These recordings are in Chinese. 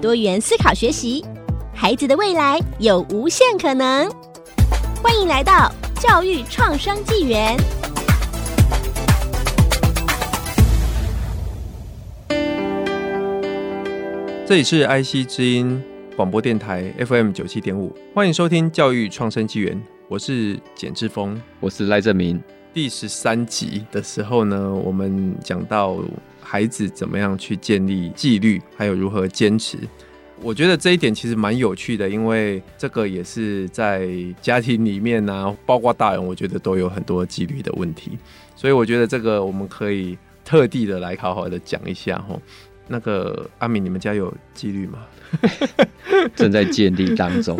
多元思考学习，孩子的未来有无限可能。欢迎来到教育创生纪元。这里是 IC 之音广播电台 FM 九七点五，欢迎收听教育创生纪元，我是简志峰，我是赖正明。第十三集的时候呢，我们讲到孩子怎么样去建立纪律，还有如何坚持。我觉得这一点其实蛮有趣的，因为这个也是在家庭里面啊，包括大人，我觉得都有很多纪律的问题。所以我觉得这个我们可以特地的来好好的讲一下哈。那个阿敏，你们家有纪律吗？正在建立当中。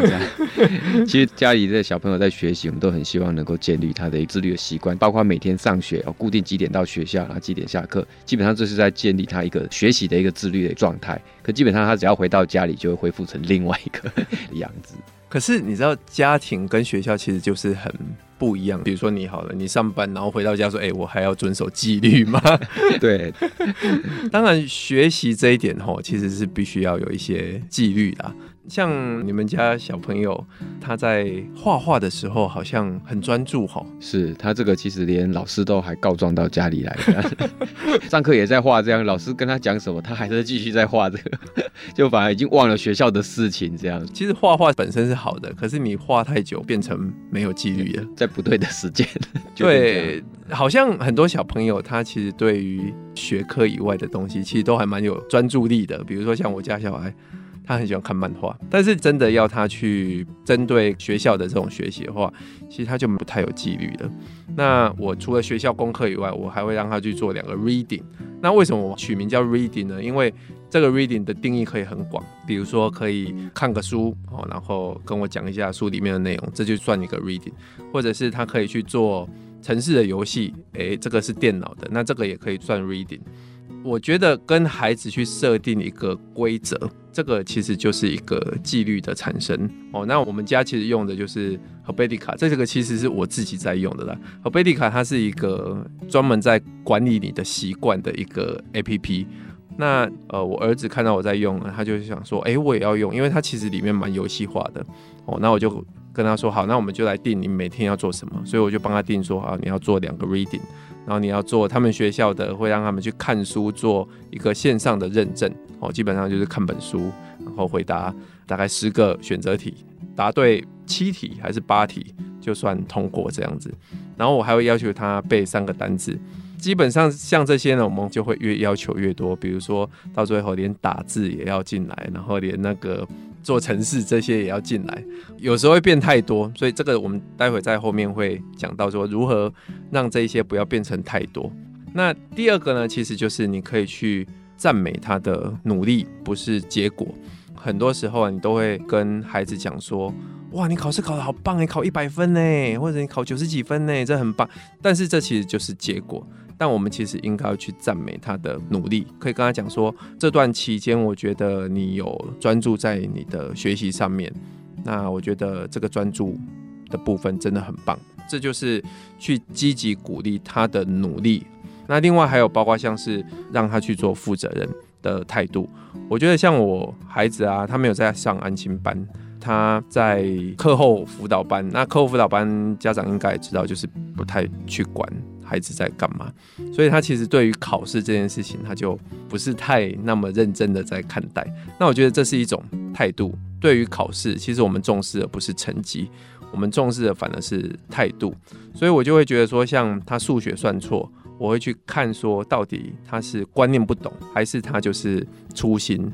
其实家里的小朋友在学习，我们都很希望能够建立他的自律的习惯，包括每天上学哦，固定几点到学校，然后几点下课，基本上这是在建立他一个学习的一个自律的状态。可基本上他只要回到家里，就会恢复成另外一个 样子。可是你知道，家庭跟学校其实就是很不一样。比如说你好了，你上班然后回到家说：“哎、欸，我还要遵守纪律吗？” 对，当然学习这一点吼，其实是必须要有一些纪律的。像你们家小朋友，他在画画的时候好像很专注哈。是他这个其实连老师都还告状到家里来，上课也在画这样，老师跟他讲什么，他还是继续在画这个，就反而已经忘了学校的事情这样。其实画画本身是好的，可是你画太久变成没有纪律了，在不对的时间。对，好像很多小朋友他其实对于学科以外的东西，其实都还蛮有专注力的。比如说像我家小孩。他很喜欢看漫画，但是真的要他去针对学校的这种学习的话，其实他就不太有纪律了。那我除了学校功课以外，我还会让他去做两个 reading。那为什么我取名叫 reading 呢？因为这个 reading 的定义可以很广，比如说可以看个书哦，然后跟我讲一下书里面的内容，这就算一个 reading。或者是他可以去做城市的游戏，诶，这个是电脑的，那这个也可以算 reading。我觉得跟孩子去设定一个规则，这个其实就是一个纪律的产生哦。那我们家其实用的就是 Habitica，这个其实是我自己在用的啦。Habitica 它是一个专门在管理你的习惯的一个 APP。那呃，我儿子看到我在用，他就想说，哎，我也要用，因为它其实里面蛮游戏化的哦。那我就跟他说，好，那我们就来定你每天要做什么。所以我就帮他定说，啊，你要做两个 reading。然后你要做他们学校的，会让他们去看书，做一个线上的认证哦。基本上就是看本书，然后回答大概十个选择题，答对七题还是八题就算通过这样子。然后我还会要求他背三个单字。基本上像这些呢，我们就会越要求越多。比如说到最后连打字也要进来，然后连那个。做城市这些也要进来，有时候会变太多，所以这个我们待会在后面会讲到说如何让这些不要变成太多。那第二个呢，其实就是你可以去赞美他的努力，不是结果。很多时候啊，你都会跟孩子讲说：“哇，你考试考得好棒，你考一百分呢，或者你考九十几分呢，这很棒。”但是这其实就是结果。但我们其实应该要去赞美他的努力，可以跟他讲说，这段期间我觉得你有专注在你的学习上面，那我觉得这个专注的部分真的很棒，这就是去积极鼓励他的努力。那另外还有包括像是让他去做负责任的态度，我觉得像我孩子啊，他没有在上安亲班，他在课后辅导班，那课后辅导班家长应该也知道，就是不太去管。孩子在干嘛？所以他其实对于考试这件事情，他就不是太那么认真的在看待。那我觉得这是一种态度。对于考试，其实我们重视的不是成绩，我们重视的反而是态度。所以我就会觉得说，像他数学算错，我会去看说，到底他是观念不懂，还是他就是粗心。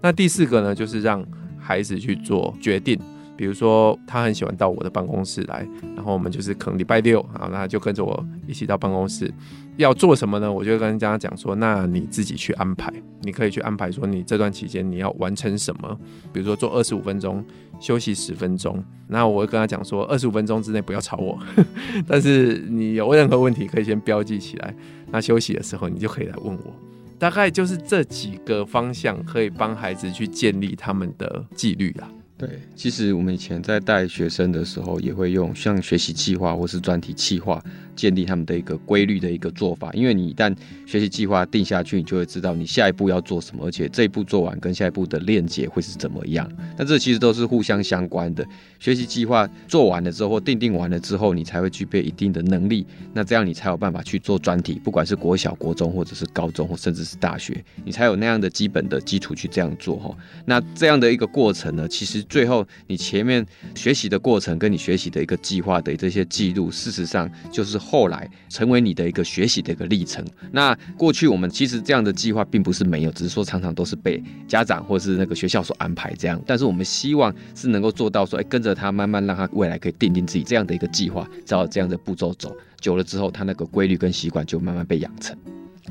那第四个呢，就是让孩子去做决定。比如说他很喜欢到我的办公室来，然后我们就是可能礼拜六啊，那就跟着我一起到办公室。要做什么呢？我就跟人家讲说，那你自己去安排，你可以去安排说你这段期间你要完成什么，比如说做二十五分钟，休息十分钟。那我会跟他讲说，二十五分钟之内不要吵我，但是你有任何问题可以先标记起来。那休息的时候你就可以来问我。大概就是这几个方向可以帮孩子去建立他们的纪律啦。对，其实我们以前在带学生的时候，也会用像学习计划或是专题计划。建立他们的一个规律的一个做法，因为你一旦学习计划定下去，你就会知道你下一步要做什么，而且这一步做完跟下一步的链接会是怎么样。那这其实都是互相相关的。学习计划做完了之后，或定定完了之后，你才会具备一定的能力，那这样你才有办法去做专题，不管是国小、国中，或者是高中，或甚至是大学，你才有那样的基本的基础去这样做哈。那这样的一个过程呢，其实最后你前面学习的过程跟你学习的一个计划的这些记录，事实上就是。后来成为你的一个学习的一个历程。那过去我们其实这样的计划并不是没有，只是说常常都是被家长或是那个学校所安排这样。但是我们希望是能够做到说，哎，跟着他慢慢让他未来可以奠定自己这样的一个计划，照这样的步骤走，久了之后，他那个规律跟习惯就慢慢被养成。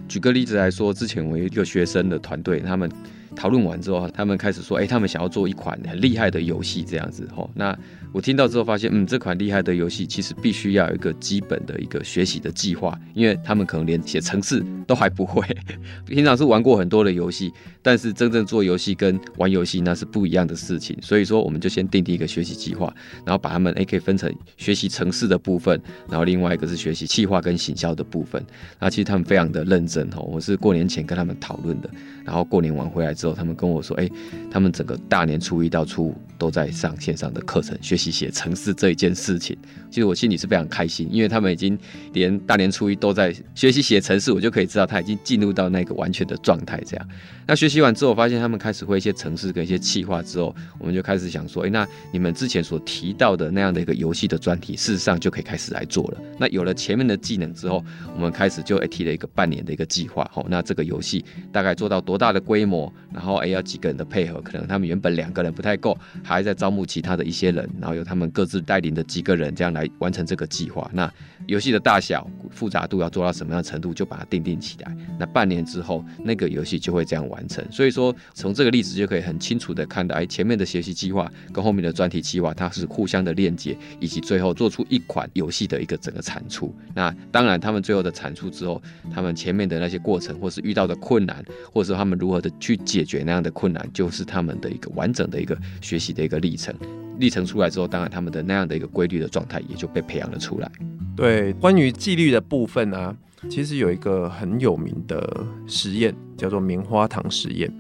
举个例子来说，之前我一个学生的团队，他们讨论完之后，他们开始说，哎，他们想要做一款很厉害的游戏这样子。吼，那。我听到之后发现，嗯，这款厉害的游戏其实必须要有一个基本的一个学习的计划，因为他们可能连写程式都还不会。平常是玩过很多的游戏，但是真正做游戏跟玩游戏那是不一样的事情。所以说，我们就先订定一个学习计划，然后把他们诶可以分成学习程式的部分，然后另外一个是学习企划跟行销的部分。那其实他们非常的认真哦，我是过年前跟他们讨论的，然后过年完回来之后，他们跟我说，诶，他们整个大年初一到初五都在上线上的课程学习。写程式这一件事情，其实我心里是非常开心，因为他们已经连大年初一都在学习写程式，我就可以知道他已经进入到那个完全的状态。这样，那学习完之后，发现他们开始会一些程式跟一些企划之后，我们就开始想说，诶，那你们之前所提到的那样的一个游戏的专题，事实上就可以开始来做了。那有了前面的技能之后，我们开始就提了一个半年的一个计划。好，那这个游戏大概做到多大的规模，然后哎要几个人的配合，可能他们原本两个人不太够，还在招募其他的一些人，然后。由他们各自带领的几个人，这样来完成这个计划。那游戏的大小、复杂度要做到什么样的程度，就把它定定起来。那半年之后，那个游戏就会这样完成。所以说，从这个例子就可以很清楚的看到，哎，前面的学习计划跟后面的专题计划，它是互相的链接，以及最后做出一款游戏的一个整个产出。那当然，他们最后的产出之后，他们前面的那些过程，或是遇到的困难，或者他们如何的去解决那样的困难，就是他们的一个完整的一个学习的一个历程。历程出来之后，当然他们的那样的一个规律的状态也就被培养了出来。对，关于纪律的部分呢、啊，其实有一个很有名的实验，叫做棉花糖实验。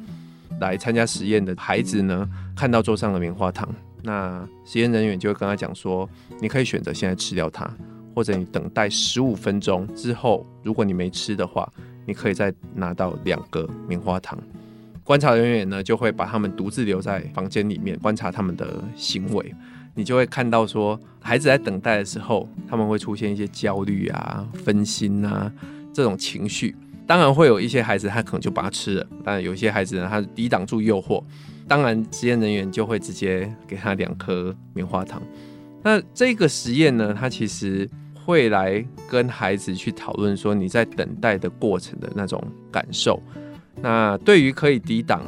来参加实验的孩子呢，看到桌上的棉花糖，那实验人员就会跟他讲说：“你可以选择现在吃掉它，或者你等待十五分钟之后，如果你没吃的话，你可以再拿到两个棉花糖。”观察人员呢，就会把他们独自留在房间里面观察他们的行为。你就会看到说，孩子在等待的时候，他们会出现一些焦虑啊、分心啊这种情绪。当然会有一些孩子他可能就把它吃了，但有些孩子呢，他抵挡住诱惑。当然，实验人员就会直接给他两颗棉花糖。那这个实验呢，他其实会来跟孩子去讨论说，你在等待的过程的那种感受。那对于可以抵挡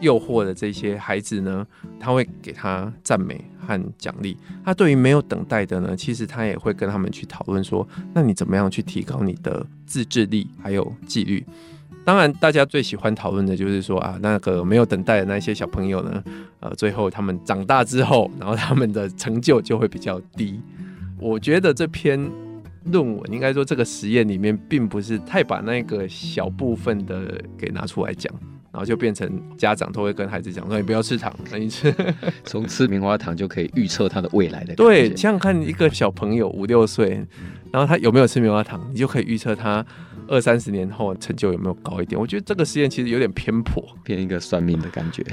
诱惑的这些孩子呢，他会给他赞美和奖励。那对于没有等待的呢，其实他也会跟他们去讨论说，那你怎么样去提高你的自制力还有纪律？当然，大家最喜欢讨论的就是说啊，那个没有等待的那些小朋友呢，呃，最后他们长大之后，然后他们的成就就会比较低。我觉得这篇。论文应该说，这个实验里面并不是太把那个小部分的给拿出来讲，然后就变成家长都会跟孩子讲说：“你不要吃糖，那你吃 从吃棉花糖就可以预测他的未来的。”对，想想看一个小朋友五六岁，然后他有没有吃棉花糖，你就可以预测他二三十年后成就有没有高一点。我觉得这个实验其实有点偏颇，偏一个算命的感觉。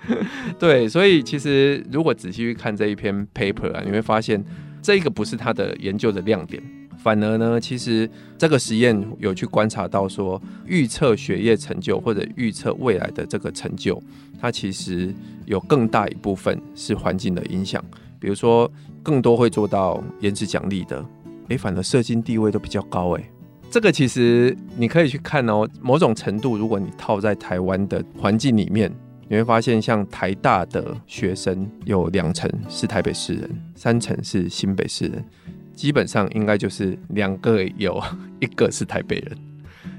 对，所以其实如果仔细去看这一篇 paper 啊，你会发现这个不是他的研究的亮点。反而呢，其实这个实验有去观察到说，预测学业成就或者预测未来的这个成就，它其实有更大一部分是环境的影响。比如说，更多会做到颜值奖励的，诶，反而社经地位都比较高。诶，这个其实你可以去看哦。某种程度，如果你套在台湾的环境里面，你会发现，像台大的学生有两成是台北市人，三成是新北市人。基本上应该就是两个有 一个是台北人，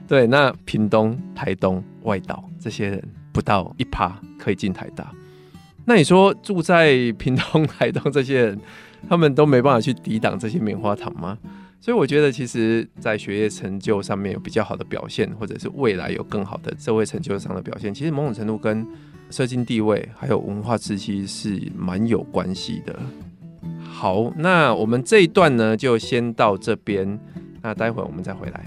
对。那屏东、台东、外岛这些人不到一趴可以进台大。那你说住在屏东、台东这些人，他们都没办法去抵挡这些棉花糖吗？所以我觉得，其实，在学业成就上面有比较好的表现，或者是未来有更好的社会成就上的表现，其实某种程度跟社经地位还有文化气息是蛮有关系的。好，那我们这一段呢，就先到这边。那待会儿我们再回来。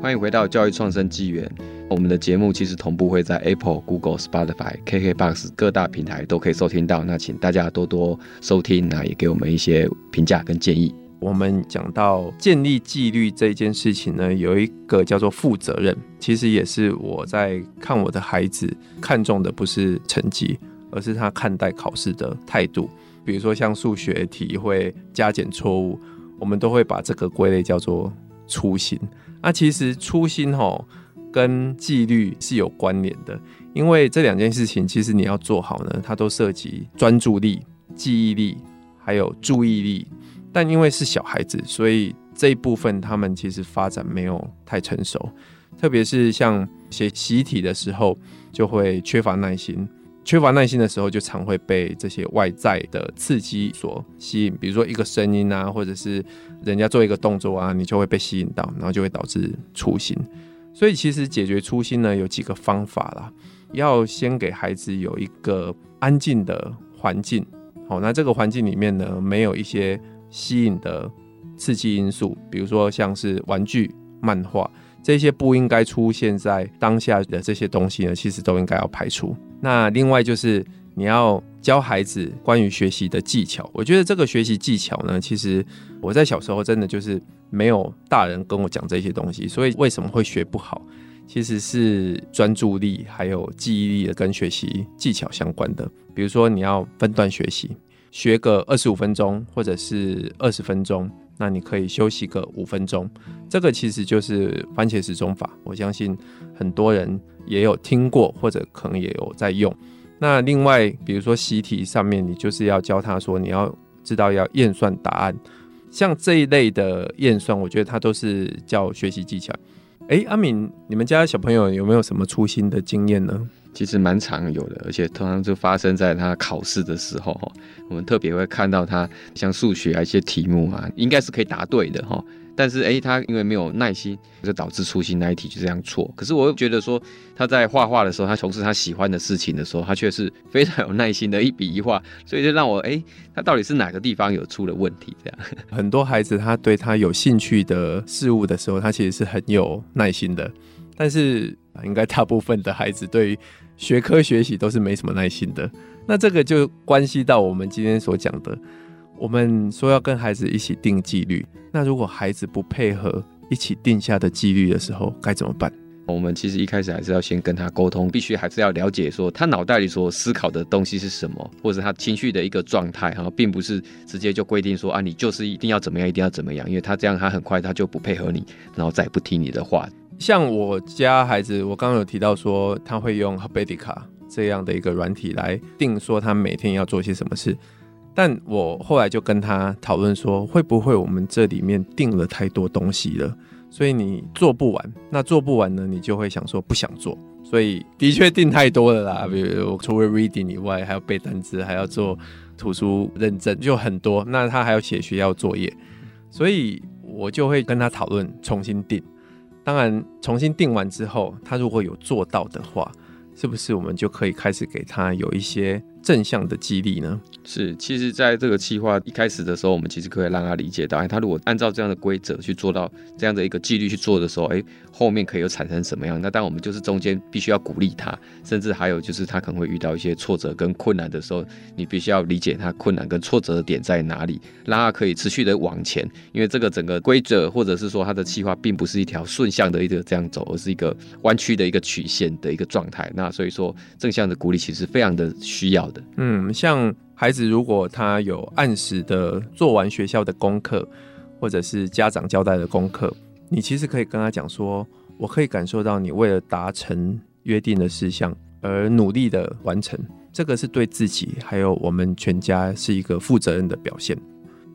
欢迎回到教育创生纪元。我们的节目其实同步会在 Apple、Google、Spotify、KKBox 各大平台都可以收听到。那请大家多多收听，那也给我们一些评价跟建议。我们讲到建立纪律这件事情呢，有一个叫做负责任，其实也是我在看我的孩子看重的不是成绩，而是他看待考试的态度。比如说像数学题会加减错误，我们都会把这个归类叫做粗心。那其实粗心吼跟纪律是有关联的，因为这两件事情其实你要做好呢，它都涉及专注力、记忆力还有注意力。但因为是小孩子，所以这一部分他们其实发展没有太成熟，特别是像写习题的时候，就会缺乏耐心。缺乏耐心的时候，就常会被这些外在的刺激所吸引，比如说一个声音啊，或者是人家做一个动作啊，你就会被吸引到，然后就会导致粗心。所以其实解决粗心呢，有几个方法啦，要先给孩子有一个安静的环境。好，那这个环境里面呢，没有一些吸引的刺激因素，比如说像是玩具、漫画这些不应该出现在当下的这些东西呢，其实都应该要排除。那另外就是你要教孩子关于学习的技巧。我觉得这个学习技巧呢，其实我在小时候真的就是没有大人跟我讲这些东西，所以为什么会学不好，其实是专注力还有记忆力的跟学习技巧相关的。比如说你要分段学习。学个二十五分钟，或者是二十分钟，那你可以休息个五分钟。这个其实就是番茄时钟法，我相信很多人也有听过，或者可能也有在用。那另外，比如说习题上面，你就是要教他说，你要知道要验算答案，像这一类的验算，我觉得它都是叫学习技巧。诶，阿敏，你们家小朋友有没有什么粗心的经验呢？其实蛮常有的，而且通常就发生在他考试的时候哈。我们特别会看到他像数学啊一些题目啊，应该是可以答对的哈。但是诶，他因为没有耐心，就导致粗心那一题就这样错。可是我又觉得说他在画画的时候，他从事他喜欢的事情的时候，他却是非常有耐心的一笔一画，所以就让我诶，他到底是哪个地方有出了问题？这样很多孩子他对他有兴趣的事物的时候，他其实是很有耐心的，但是。应该大部分的孩子对于学科学习都是没什么耐心的。那这个就关系到我们今天所讲的，我们说要跟孩子一起定纪律。那如果孩子不配合一起定下的纪律的时候，该怎么办？我们其实一开始还是要先跟他沟通，必须还是要了解说他脑袋里所思考的东西是什么，或者他情绪的一个状态，然后并不是直接就规定说啊，你就是一定要怎么样，一定要怎么样，因为他这样他很快他就不配合你，然后再不听你的话。像我家孩子，我刚刚有提到说他会用 Habitica 这样的一个软体来定说他每天要做些什么事，但我后来就跟他讨论说，会不会我们这里面定了太多东西了，所以你做不完，那做不完呢，你就会想说不想做，所以的确定太多了啦，比如除了 reading 以外，还要背单词，还要做图书认证，就很多，那他还要写学校作业，所以我就会跟他讨论重新定。当然，重新定完之后，他如果有做到的话，是不是我们就可以开始给他有一些正向的激励呢？是，其实在这个计划一开始的时候，我们其实可以让他理解到，哎，他如果按照这样的规则去做到这样的一个纪律去做的时候，哎，后面可以有产生什么样？那当我们就是中间必须要鼓励他，甚至还有就是他可能会遇到一些挫折跟困难的时候，你必须要理解他困难跟挫折的点在哪里，让他可以持续的往前。因为这个整个规则或者是说他的计划并不是一条顺向的一个这样走，而是一个弯曲的一个曲线的一个状态。那所以说正向的鼓励其实非常的需要的。嗯，像。孩子如果他有按时的做完学校的功课，或者是家长交代的功课，你其实可以跟他讲说：“我可以感受到你为了达成约定的事项而努力的完成，这个是对自己还有我们全家是一个负责任的表现。”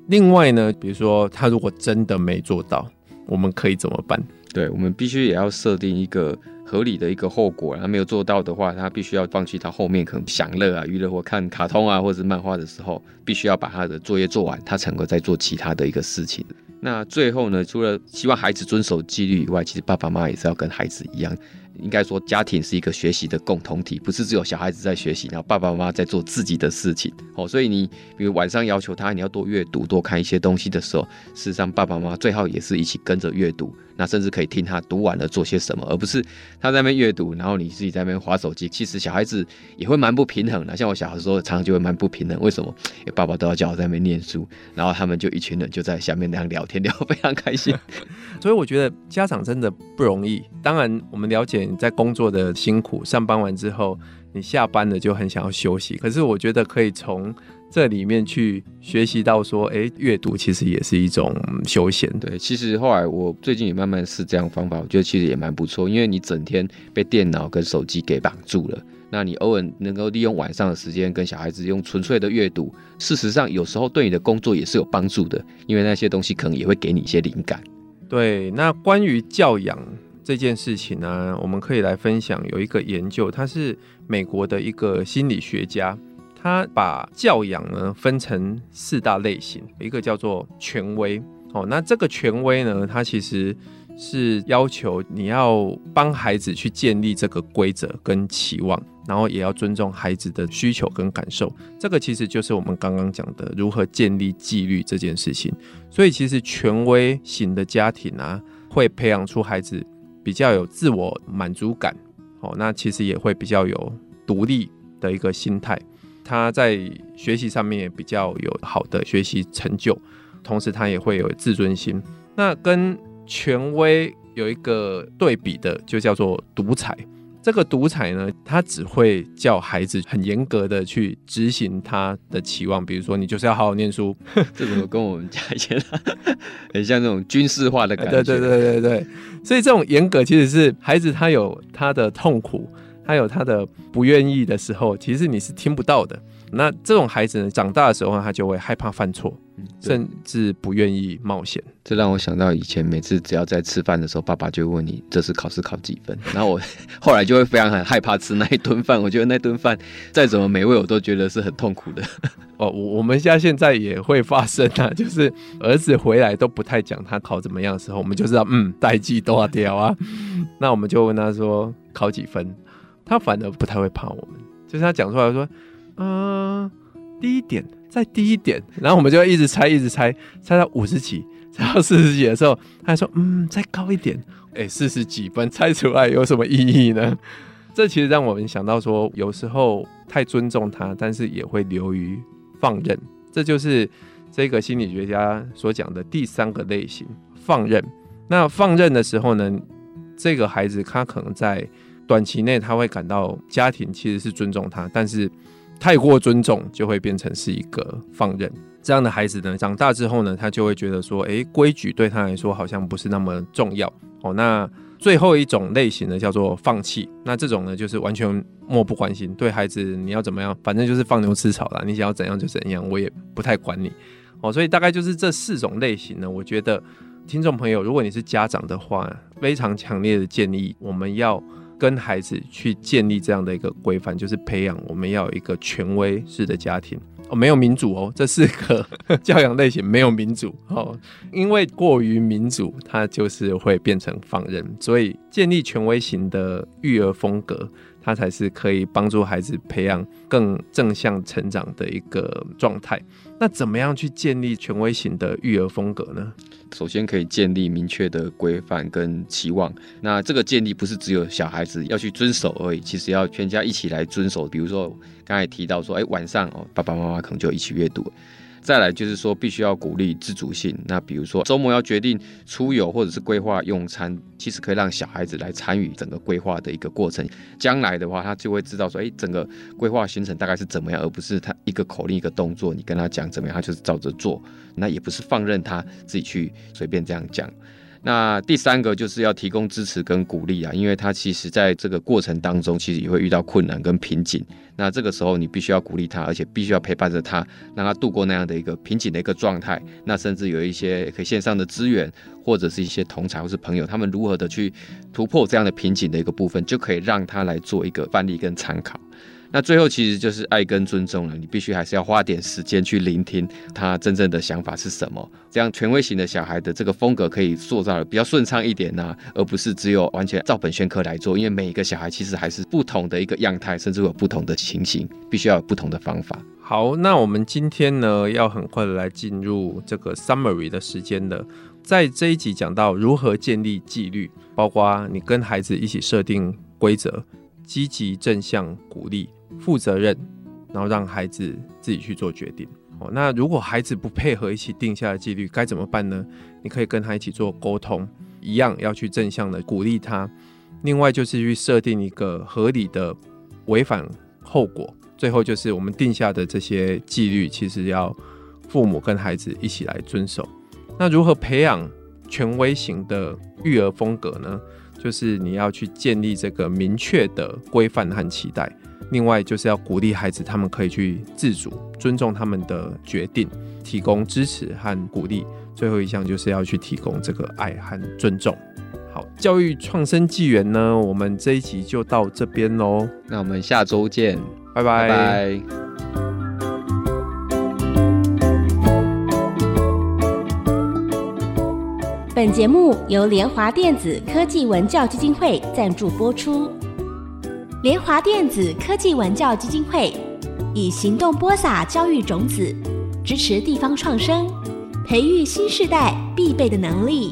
另外呢，比如说他如果真的没做到，我们可以怎么办？对，我们必须也要设定一个。合理的一个后果，他没有做到的话，他必须要放弃他后面可能享乐啊、娱乐或看卡通啊，或者是漫画的时候，必须要把他的作业做完，他才能够再做其他的一个事情。那最后呢，除了希望孩子遵守纪律以外，其实爸爸妈妈也是要跟孩子一样。应该说，家庭是一个学习的共同体，不是只有小孩子在学习，然后爸爸妈妈在做自己的事情。哦，所以你比如晚上要求他你要多阅读、多看一些东西的时候，事实上爸爸妈妈最好也是一起跟着阅读，那甚至可以听他读完了做些什么，而不是他在那边阅读，然后你自己在那边滑手机。其实小孩子也会蛮不平衡的，像我小的时候常常就会蛮不平衡。为什么？因为爸爸都要叫我在那边念书，然后他们就一群人就在下面那样聊天，聊非常开心。所以我觉得家长真的不容易。当然，我们了解。你在工作的辛苦，上班完之后，你下班了就很想要休息。可是我觉得可以从这里面去学习到说，哎，阅读其实也是一种休闲。对，其实后来我最近也慢慢试这样方法，我觉得其实也蛮不错。因为你整天被电脑跟手机给绑住了，那你偶尔能够利用晚上的时间跟小孩子用纯粹的阅读，事实上有时候对你的工作也是有帮助的，因为那些东西可能也会给你一些灵感。对，那关于教养。这件事情呢，我们可以来分享。有一个研究，他是美国的一个心理学家，他把教养呢分成四大类型，一个叫做权威。哦，那这个权威呢，它其实是要求你要帮孩子去建立这个规则跟期望，然后也要尊重孩子的需求跟感受。这个其实就是我们刚刚讲的如何建立纪律这件事情。所以，其实权威型的家庭啊，会培养出孩子。比较有自我满足感，哦，那其实也会比较有独立的一个心态。他在学习上面也比较有好的学习成就，同时他也会有自尊心。那跟权威有一个对比的，就叫做独裁。这个独裁呢，他只会叫孩子很严格的去执行他的期望，比如说你就是要好好念书，这怎么跟我们家以前很像那种军事化的感觉？对对对对对，所以这种严格其实是孩子他有他的痛苦，他有他的不愿意的时候，其实你是听不到的。那这种孩子呢，长大的时候他就会害怕犯错。甚至不愿意冒险，这让我想到以前每次只要在吃饭的时候，爸爸就会问你这次考试考几分，然后我后来就会非常很害怕吃那一顿饭。我觉得那顿饭再怎么美味，我都觉得是很痛苦的。哦，我我们家现在也会发生啊，就是儿子回来都不太讲他考怎么样的时候，我们就知道嗯，代志大条啊。那我们就问他说考几分，他反而不太会怕我们，就是他讲出来说嗯、呃，第一点。再低一点，然后我们就会一直猜，一直猜，猜到五十几，猜到四十几的时候，他还说：“嗯，再高一点。”哎，四十几分猜出来有什么意义呢？这其实让我们想到说，有时候太尊重他，但是也会流于放任。这就是这个心理学家所讲的第三个类型——放任。那放任的时候呢，这个孩子他可能在短期内他会感到家庭其实是尊重他，但是。太过尊重就会变成是一个放任，这样的孩子呢，长大之后呢，他就会觉得说，哎，规矩对他来说好像不是那么重要哦。那最后一种类型呢，叫做放弃。那这种呢，就是完全漠不关心，对孩子你要怎么样，反正就是放牛吃草啦，你想要怎样就怎样，我也不太管你哦。所以大概就是这四种类型呢。我觉得听众朋友，如果你是家长的话，非常强烈的建议我们要。跟孩子去建立这样的一个规范，就是培养我们要有一个权威式的家庭。哦，没有民主哦，这四个教养类型没有民主。哦，因为过于民主，它就是会变成放任，所以建立权威型的育儿风格，它才是可以帮助孩子培养更正向成长的一个状态。那怎么样去建立权威型的育儿风格呢？首先可以建立明确的规范跟期望。那这个建立不是只有小孩子要去遵守而已，其实要全家一起来遵守。比如说刚才提到说，哎，晚上哦，爸爸妈妈可能就一起阅读。再来就是说，必须要鼓励自主性。那比如说周末要决定出游或者是规划用餐，其实可以让小孩子来参与整个规划的一个过程。将来的话，他就会知道说，哎，整个规划行程大概是怎么样，而不是他一个口令一个动作，你跟他讲怎么样，他就是照着做。那也不是放任他自己去随便这样讲。那第三个就是要提供支持跟鼓励啊，因为他其实在这个过程当中，其实也会遇到困难跟瓶颈。那这个时候你必须要鼓励他，而且必须要陪伴着他，让他度过那样的一个瓶颈的一个状态。那甚至有一些可以线上的资源，或者是一些同侪或是朋友，他们如何的去突破这样的瓶颈的一个部分，就可以让他来做一个范例跟参考。那最后其实就是爱跟尊重了，你必须还是要花点时间去聆听他真正的想法是什么，这样权威型的小孩的这个风格可以塑造的比较顺畅一点呢，而不是只有完全照本宣科来做，因为每一个小孩其实还是不同的一个样态，甚至有不同的情形，必须要有不同的方法。好，那我们今天呢要很快的来进入这个 summary 的时间的，在这一集讲到如何建立纪律，包括你跟孩子一起设定规则，积极正向鼓励。负责任，然后让孩子自己去做决定。哦，那如果孩子不配合一起定下的纪律，该怎么办呢？你可以跟他一起做沟通，一样要去正向的鼓励他。另外就是去设定一个合理的违反后果。最后就是我们定下的这些纪律，其实要父母跟孩子一起来遵守。那如何培养权威型的育儿风格呢？就是你要去建立这个明确的规范和期待。另外就是要鼓励孩子，他们可以去自主，尊重他们的决定，提供支持和鼓励。最后一项就是要去提供这个爱和尊重。好，教育创生纪元呢，我们这一集就到这边喽。那我们下周见，拜拜。拜拜。本节目由联华电子科技文教基金会赞助播出。联华电子科技文教基金会以行动播撒教育种子，支持地方创生，培育新时代必备的能力。